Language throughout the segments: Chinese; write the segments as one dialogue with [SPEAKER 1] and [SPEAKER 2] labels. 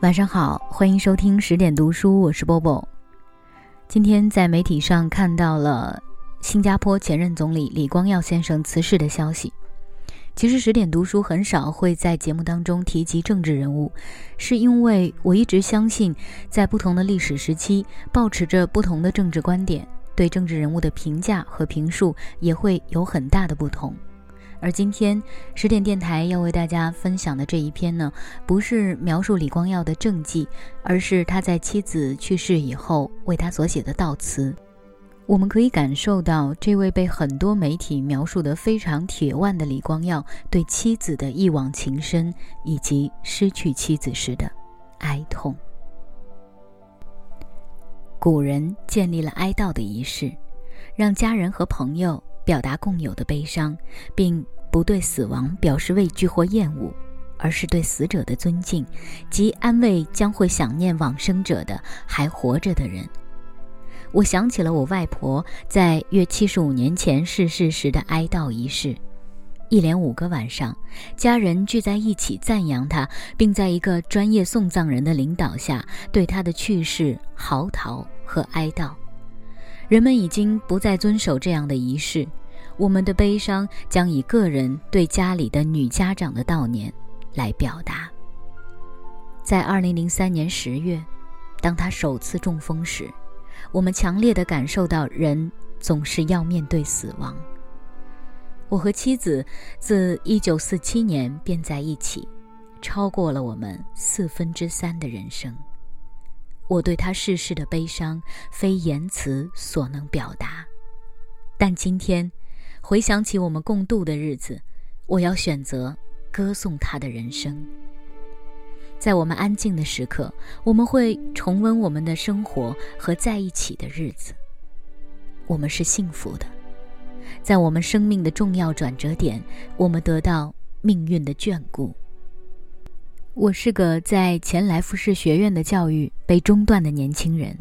[SPEAKER 1] 晚上好，欢迎收听十点读书，我是波波。今天在媒体上看到了新加坡前任总理李光耀先生辞世的消息。其实十点读书很少会在节目当中提及政治人物，是因为我一直相信，在不同的历史时期，保持着不同的政治观点，对政治人物的评价和评述也会有很大的不同。而今天十点电台要为大家分享的这一篇呢，不是描述李光耀的政绩，而是他在妻子去世以后为他所写的悼词。我们可以感受到这位被很多媒体描述的非常铁腕的李光耀对妻子的一往情深，以及失去妻子时的哀痛。古人建立了哀悼的仪式，让家人和朋友。表达共有的悲伤，并不对死亡表示畏惧或厌恶，而是对死者的尊敬，及安慰将会想念往生者的还活着的人。我想起了我外婆在约七十五年前逝世时的哀悼仪式，一连五个晚上，家人聚在一起赞扬她，并在一个专业送葬人的领导下对她的去世嚎啕和哀悼。人们已经不再遵守这样的仪式。我们的悲伤将以个人对家里的女家长的悼念来表达。在二零零三年十月，当他首次中风时，我们强烈的感受到人总是要面对死亡。我和妻子自一九四七年便在一起，超过了我们四分之三的人生。我对他逝世的悲伤非言辞所能表达，但今天。回想起我们共度的日子，我要选择歌颂他的人生。在我们安静的时刻，我们会重温我们的生活和在一起的日子。我们是幸福的，在我们生命的重要转折点，我们得到命运的眷顾。我是个在前来福士学院的教育被中断的年轻人，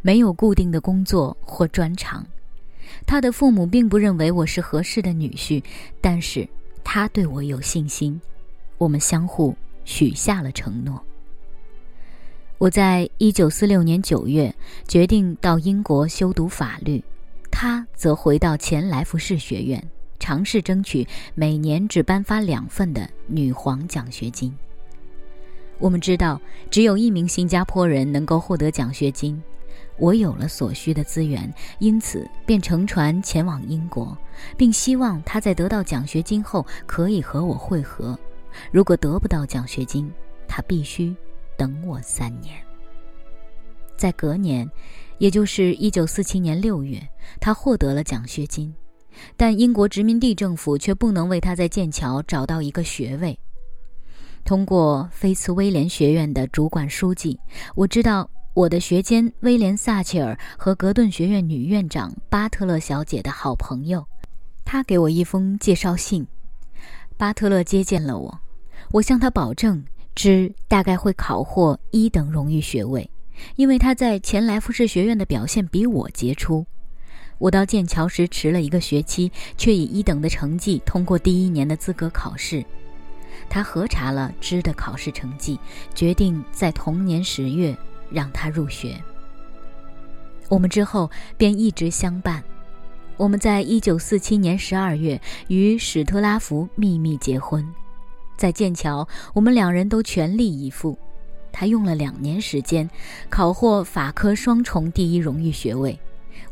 [SPEAKER 1] 没有固定的工作或专长。他的父母并不认为我是合适的女婿，但是他对我有信心，我们相互许下了承诺。我在一九四六年九月决定到英国修读法律，他则回到前来福士学院，尝试争取每年只颁发两份的女皇奖学金。我们知道，只有一名新加坡人能够获得奖学金。我有了所需的资源，因此便乘船前往英国，并希望他在得到奖学金后可以和我会合。如果得不到奖学金，他必须等我三年。在隔年，也就是一九四七年六月，他获得了奖学金，但英国殖民地政府却不能为他在剑桥找到一个学位。通过菲茨威廉学院的主管书记，我知道。我的学监威廉·萨切尔和格顿学院女院长巴特勒小姐的好朋友，她给我一封介绍信。巴特勒接见了我，我向他保证，之大概会考获一等荣誉学位，因为他在前莱夫士学院的表现比我杰出。我到剑桥时迟了一个学期，却以一等的成绩通过第一年的资格考试。他核查了之的考试成绩，决定在同年十月。让他入学。我们之后便一直相伴。我们在一九四七年十二月与史特拉福秘密结婚，在剑桥，我们两人都全力以赴。他用了两年时间考获法科双重第一荣誉学位，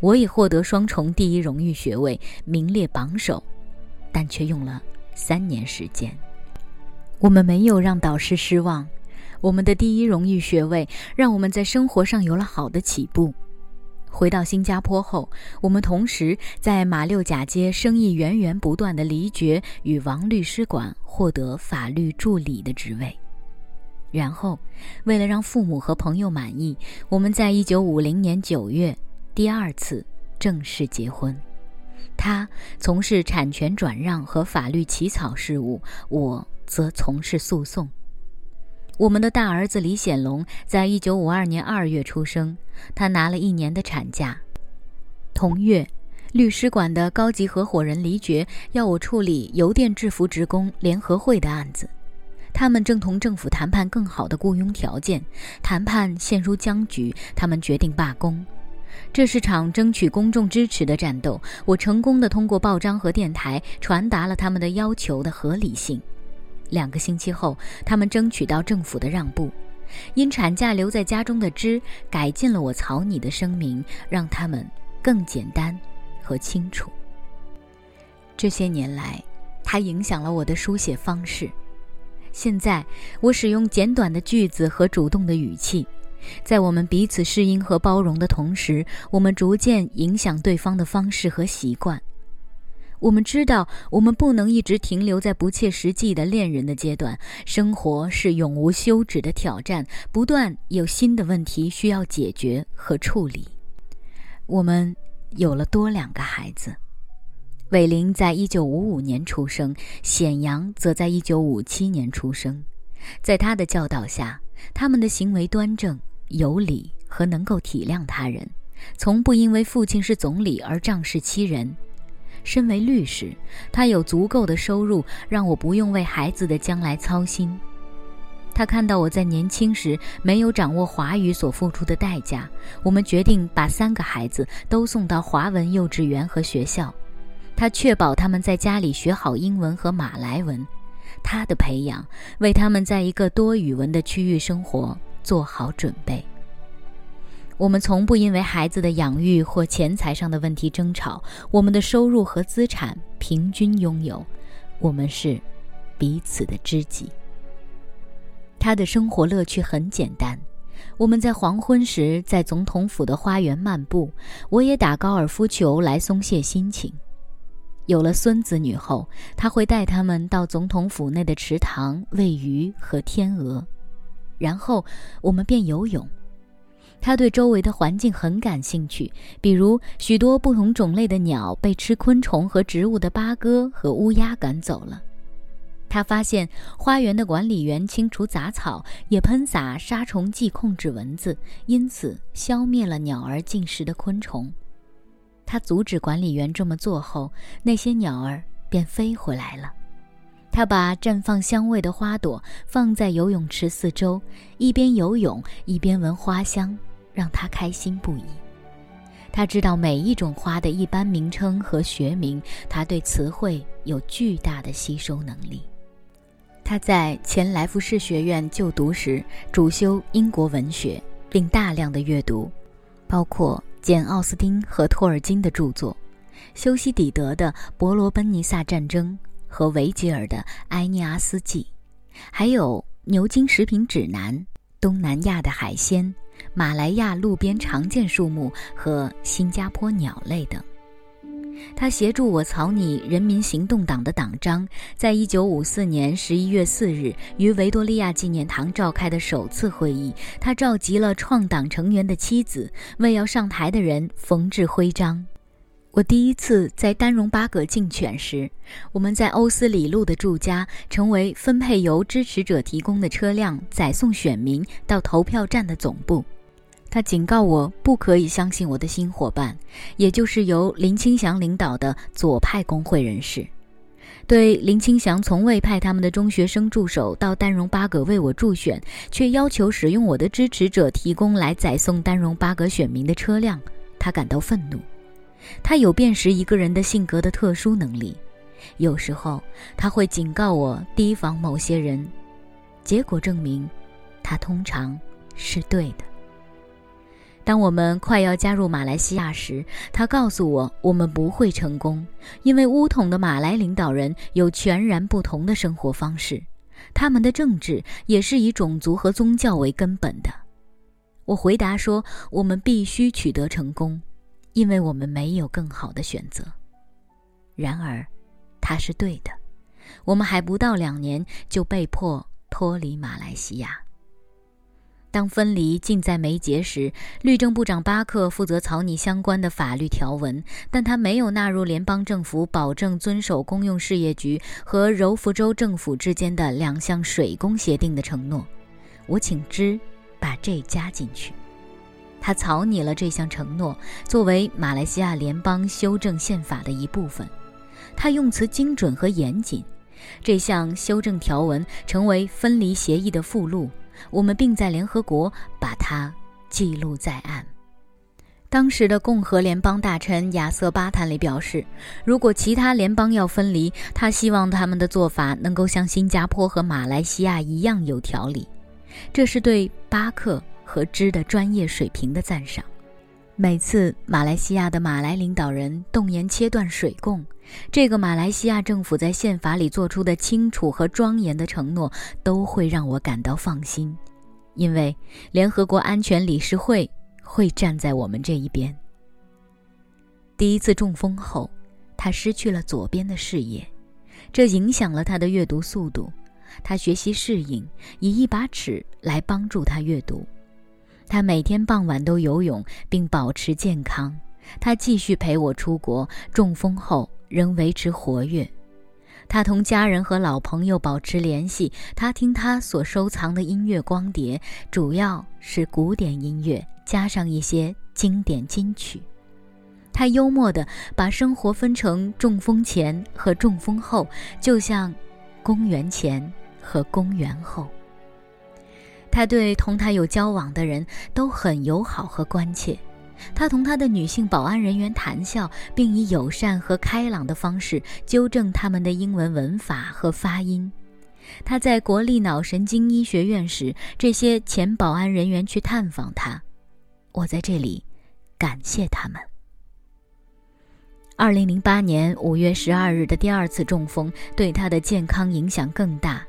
[SPEAKER 1] 我也获得双重第一荣誉学位，名列榜首，但却用了三年时间。我们没有让导师失望。我们的第一荣誉学位让我们在生活上有了好的起步。回到新加坡后，我们同时在马六甲街生意源源不断的黎爵与王律师馆获得法律助理的职位。然后，为了让父母和朋友满意，我们在一九五零年九月第二次正式结婚。他从事产权转让和法律起草事务，我则从事诉讼。我们的大儿子李显龙在一九五二年二月出生，他拿了一年的产假。同月，律师馆的高级合伙人黎觉要我处理邮电制服职工联合会的案子，他们正同政府谈判更好的雇佣条件，谈判陷入僵局，他们决定罢工。这是场争取公众支持的战斗。我成功的通过报章和电台传达了他们的要求的合理性。两个星期后，他们争取到政府的让步，因产假留在家中的芝改进了我草拟的声明，让他们更简单和清楚。这些年来，它影响了我的书写方式。现在，我使用简短的句子和主动的语气。在我们彼此适应和包容的同时，我们逐渐影响对方的方式和习惯。我们知道，我们不能一直停留在不切实际的恋人的阶段。生活是永无休止的挑战，不断有新的问题需要解决和处理。我们有了多两个孩子，伟林在一九五五年出生，显阳则在一九五七年出生。在他的教导下，他们的行为端正。有理和能够体谅他人，从不因为父亲是总理而仗势欺人。身为律师，他有足够的收入，让我不用为孩子的将来操心。他看到我在年轻时没有掌握华语所付出的代价，我们决定把三个孩子都送到华文幼稚园和学校。他确保他们在家里学好英文和马来文。他的培养为他们在一个多语文的区域生活。做好准备。我们从不因为孩子的养育或钱财上的问题争吵。我们的收入和资产平均拥有，我们是彼此的知己。他的生活乐趣很简单。我们在黄昏时在总统府的花园漫步，我也打高尔夫球来松懈心情。有了孙子女后，他会带他们到总统府内的池塘喂鱼和天鹅。然后我们便游泳。他对周围的环境很感兴趣，比如许多不同种类的鸟被吃昆虫和植物的八哥和乌鸦赶走了。他发现花园的管理员清除杂草，也喷洒杀虫剂控制蚊子，因此消灭了鸟儿进食的昆虫。他阻止管理员这么做后，那些鸟儿便飞回来了。他把绽放香味的花朵放在游泳池四周，一边游泳一边闻花香，让他开心不已。他知道每一种花的一般名称和学名，他对词汇有巨大的吸收能力。他在前来福士学院就读时主修英国文学，并大量的阅读，包括简·奥斯汀和托尔金的著作，修昔底德的《伯罗奔尼撒战争》。和维吉尔的《埃涅阿斯纪》，还有牛津食品指南、东南亚的海鲜、马来亚路边常见树木和新加坡鸟类等。他协助我草拟人民行动党的党章，在一九五四年十一月四日于维多利亚纪念堂召开的首次会议，他召集了创党成员的妻子，为要上台的人缝制徽章。我第一次在丹戎巴葛竞选时，我们在欧斯里路的住家成为分配由支持者提供的车辆载送选民到投票站的总部。他警告我不可以相信我的新伙伴，也就是由林清祥领导的左派工会人士。对林清祥从未派他们的中学生助手到丹戎巴葛为我助选，却要求使用我的支持者提供来载送丹戎巴葛选民的车辆，他感到愤怒。他有辨识一个人的性格的特殊能力，有时候他会警告我提防某些人，结果证明，他通常是对的。当我们快要加入马来西亚时，他告诉我我们不会成功，因为乌统的马来领导人有全然不同的生活方式，他们的政治也是以种族和宗教为根本的。我回答说，我们必须取得成功。因为我们没有更好的选择。然而，他是对的。我们还不到两年就被迫脱离马来西亚。当分离近在眉睫时，律政部长巴克负责草拟相关的法律条文，但他没有纳入联邦政府保证遵守公用事业局和柔佛州政府之间的两项水工协定的承诺。我请之把这加进去。他草拟了这项承诺，作为马来西亚联邦修正宪法的一部分。他用词精准和严谨，这项修正条文成为分离协议的附录，我们并在联合国把它记录在案。当时的共和联邦大臣亚瑟·巴坦里表示，如果其他联邦要分离，他希望他们的做法能够像新加坡和马来西亚一样有条理。这是对巴克和芝的专业水平的赞赏。每次马来西亚的马来领导人动言切断水供，这个马来西亚政府在宪法里做出的清楚和庄严的承诺，都会让我感到放心，因为联合国安全理事会。会站在我们这一边。第一次中风后，他失去了左边的视野，这影响了他的阅读速度。他学习适应，以一把尺来帮助他阅读。他每天傍晚都游泳，并保持健康。他继续陪我出国，中风后仍维持活跃。他同家人和老朋友保持联系。他听他所收藏的音乐光碟，主要是古典音乐。加上一些经典金曲，他幽默地把生活分成中风前和中风后，就像公元前和公元后。他对同他有交往的人都很友好和关切，他同他的女性保安人员谈笑，并以友善和开朗的方式纠正他们的英文文法和发音。他在国立脑神经医学院时，这些前保安人员去探访他。我在这里感谢他们。二零零八年五月十二日的第二次中风对他的健康影响更大，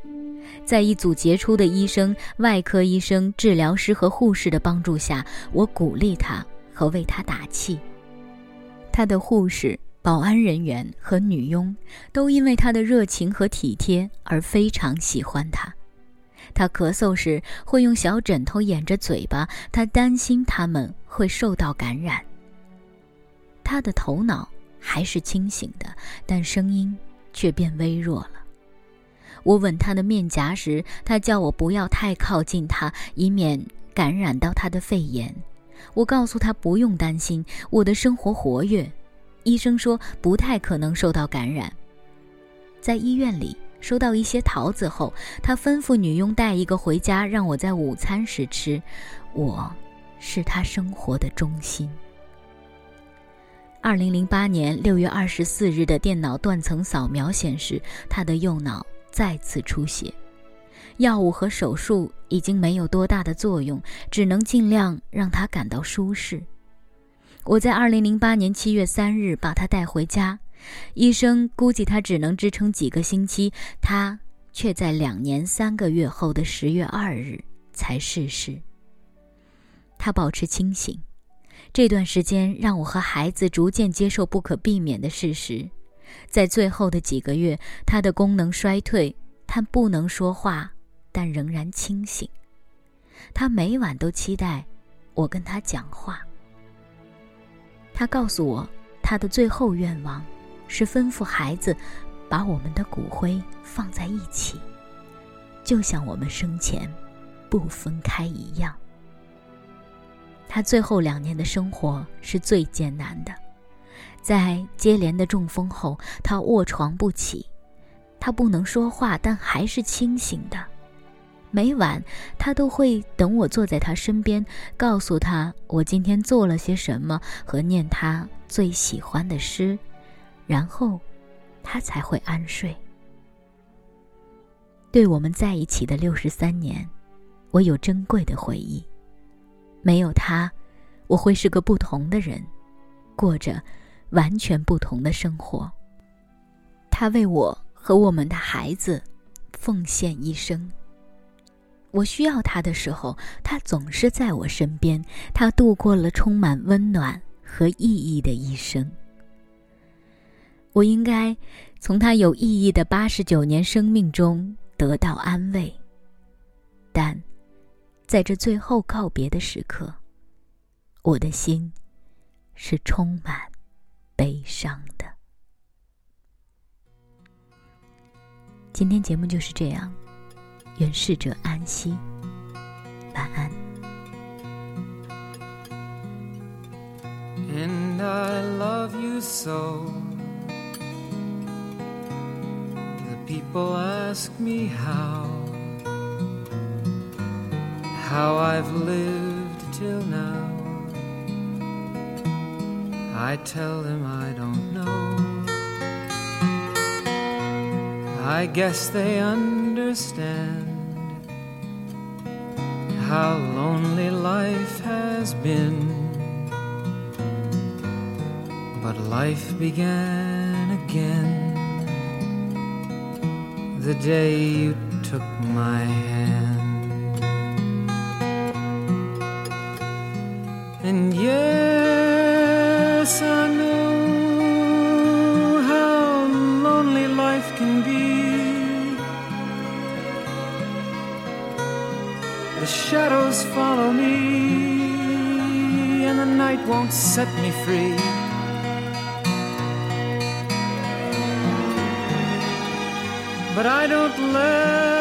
[SPEAKER 1] 在一组杰出的医生、外科医生、治疗师和护士的帮助下，我鼓励他和为他打气。他的护士、保安人员和女佣都因为他的热情和体贴而非常喜欢他。他咳嗽时会用小枕头掩着嘴巴，他担心他们会受到感染。他的头脑还是清醒的，但声音却变微弱了。我吻他的面颊时，他叫我不要太靠近他，以免感染到他的肺炎。我告诉他不用担心，我的生活活跃，医生说不太可能受到感染。在医院里。收到一些桃子后，他吩咐女佣带一个回家，让我在午餐时吃。我，是他生活的中心。二零零八年六月二十四日的电脑断层扫描显示，他的右脑再次出血，药物和手术已经没有多大的作用，只能尽量让他感到舒适。我在二零零八年七月三日把他带回家。医生估计他只能支撑几个星期，他却在两年三个月后的十月二日才逝世。他保持清醒，这段时间让我和孩子逐渐接受不可避免的事实：在最后的几个月，他的功能衰退，他不能说话，但仍然清醒。他每晚都期待我跟他讲话。他告诉我他的最后愿望。是吩咐孩子，把我们的骨灰放在一起，就像我们生前不分开一样。他最后两年的生活是最艰难的，在接连的中风后，他卧床不起，他不能说话，但还是清醒的。每晚，他都会等我坐在他身边，告诉他我今天做了些什么，和念他最喜欢的诗。然后，他才会安睡。对我们在一起的六十三年，我有珍贵的回忆。没有他，我会是个不同的人，过着完全不同的生活。他为我和我们的孩子奉献一生。我需要他的时候，他总是在我身边。他度过了充满温暖和意义的一生。我应该从他有意义的八十九年生命中得到安慰，但在这最后告别的时刻，我的心是充满悲伤的。今天节目就是这样，愿逝者安息，晚安 andi love you so。
[SPEAKER 2] people ask me how, how I've lived till now, I tell them I don't know. I guess they understand how lonely life has been. But life began again the day you took my hand. And yes, follow me, and the night won't set me free. But I don't let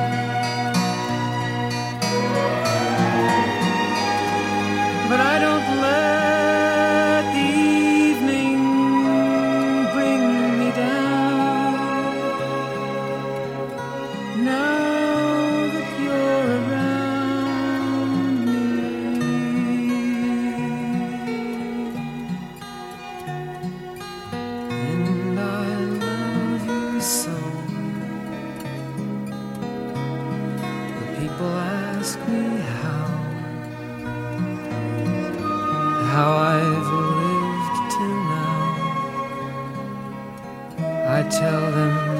[SPEAKER 2] People ask me how, how I've lived till now. I tell them